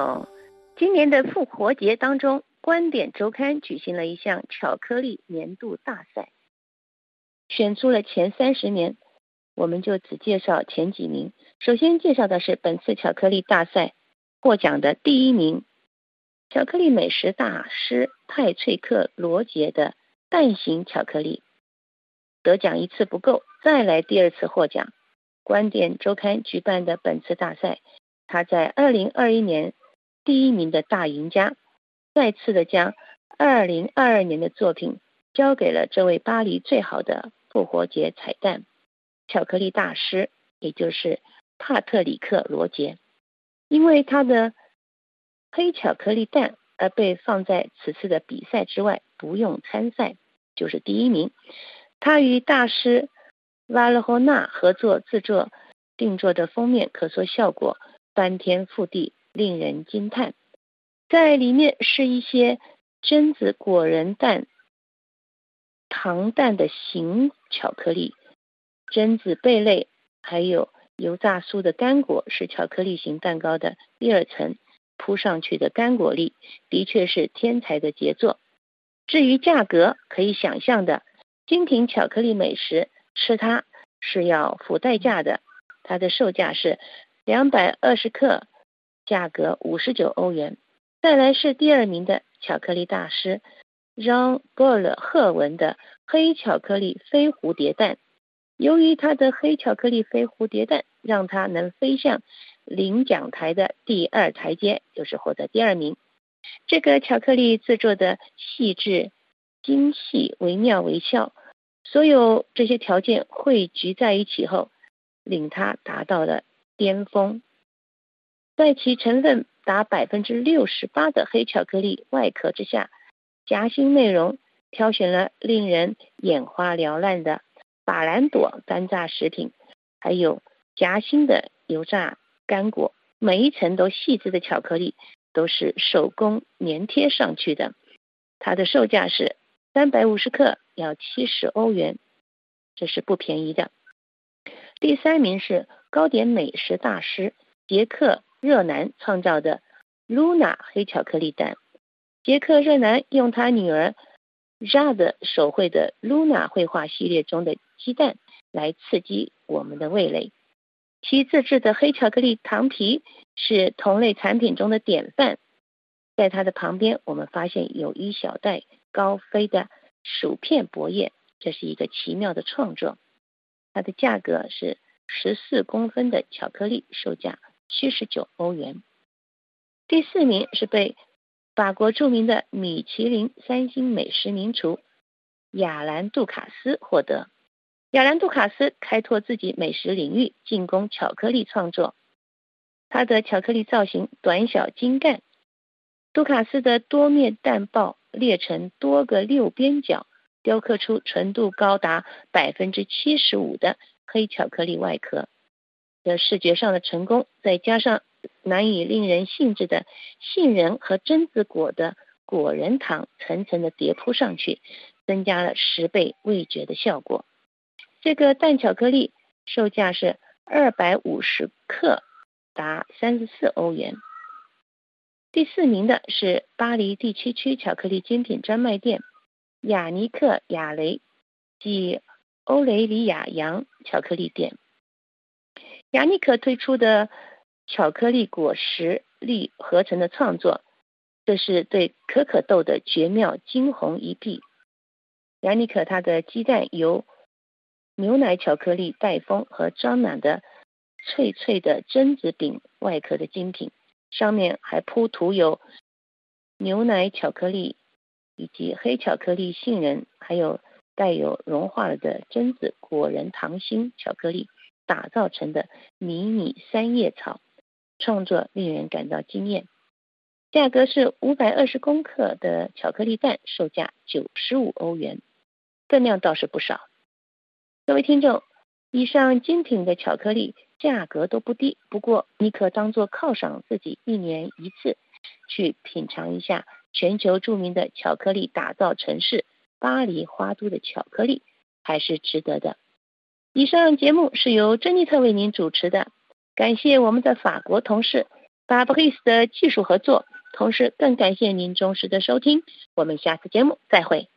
哦，今年的复活节当中，观点周刊举行了一项巧克力年度大赛，选出了前三十名，我们就只介绍前几名。首先介绍的是本次巧克力大赛获奖的第一名，巧克力美食大师派翠克罗杰的蛋形巧克力，得奖一次不够，再来第二次获奖。观点周刊举办的本次大赛，他在二零二一年。第一名的大赢家，再次的将二零二二年的作品交给了这位巴黎最好的复活节彩蛋巧克力大师，也就是帕特里克罗杰。因为他的黑巧克力蛋而被放在此次的比赛之外，不用参赛就是第一名。他与大师瓦勒霍纳合作制作定做的封面，可说效果翻天覆地。令人惊叹，在里面是一些榛子果仁蛋、糖蛋的形巧克力，榛子贝类，还有油炸酥的干果，是巧克力型蛋糕的第二层铺上去的干果粒，的确是天才的杰作。至于价格，可以想象的，精品巧克力美食吃它是要付代价的，它的售价是两百二十克。价格五十九欧元。再来是第二名的巧克力大师让·波尔赫文的黑巧克力飞蝴蝶蛋。由于它的黑巧克力飞蝴蝶蛋，让它能飞向领奖台的第二台阶，就是获得第二名。这个巧克力制作的细致、精细、惟妙惟肖，所有这些条件汇聚在一起后，令它达到了巅峰。在其成分达百分之六十八的黑巧克力外壳之下，夹心内容挑选了令人眼花缭乱的法兰朵干炸食品，还有夹心的油炸干果，每一层都细致的巧克力都是手工粘贴上去的。它的售价是三百五十克要七十欧元，这是不便宜的。第三名是糕点美食大师杰克。热南创造的 Luna 黑巧克力蛋，杰克热南用他女儿 Jade 手绘的 Luna 绘画系列中的鸡蛋来刺激我们的味蕾。其自制的黑巧克力糖皮是同类产品中的典范。在它的旁边，我们发现有一小袋高飞的薯片薄叶，这是一个奇妙的创作。它的价格是十四公分的巧克力，售价。七十九欧元。第四名是被法国著名的米其林三星美食名厨亚兰杜卡斯获得。亚兰杜卡斯开拓自己美食领域，进攻巧克力创作。他的巧克力造型短小精干。杜卡斯的多面蛋爆裂成多个六边角，雕刻出纯度高达百分之七十五的黑巧克力外壳。的视觉上的成功，再加上难以令人信致的杏仁和榛子果的果仁糖层层的叠铺上去，增加了十倍味觉的效果。这个蛋巧克力售价是二百五十克，达三十四欧元。第四名的是巴黎第七区巧克力精品专卖店雅尼克雅雷及欧雷里亚扬巧克力店。雅尼可推出的巧克力果实粒合成的创作，这是对可可豆的绝妙惊鸿一瞥。雅尼可它的鸡蛋由牛奶巧克力带风和装满的脆脆的榛子饼外壳的精品，上面还铺涂有牛奶巧克力以及黑巧克力杏仁，还有带有融化了的榛子果仁糖心巧克力。打造成的迷你三叶草创作令人感到惊艳，价格是五百二十公克的巧克力蛋，售价九十五欧元，分量倒是不少。各位听众，以上精品的巧克力价格都不低，不过你可当做犒赏自己一年一次，去品尝一下全球著名的巧克力打造城市巴黎花都的巧克力，还是值得的。以上节目是由珍妮特为您主持的，感谢我们的法国同事巴布瑞斯的技术合作。同时，更感谢您忠实的收听。我们下次节目再会。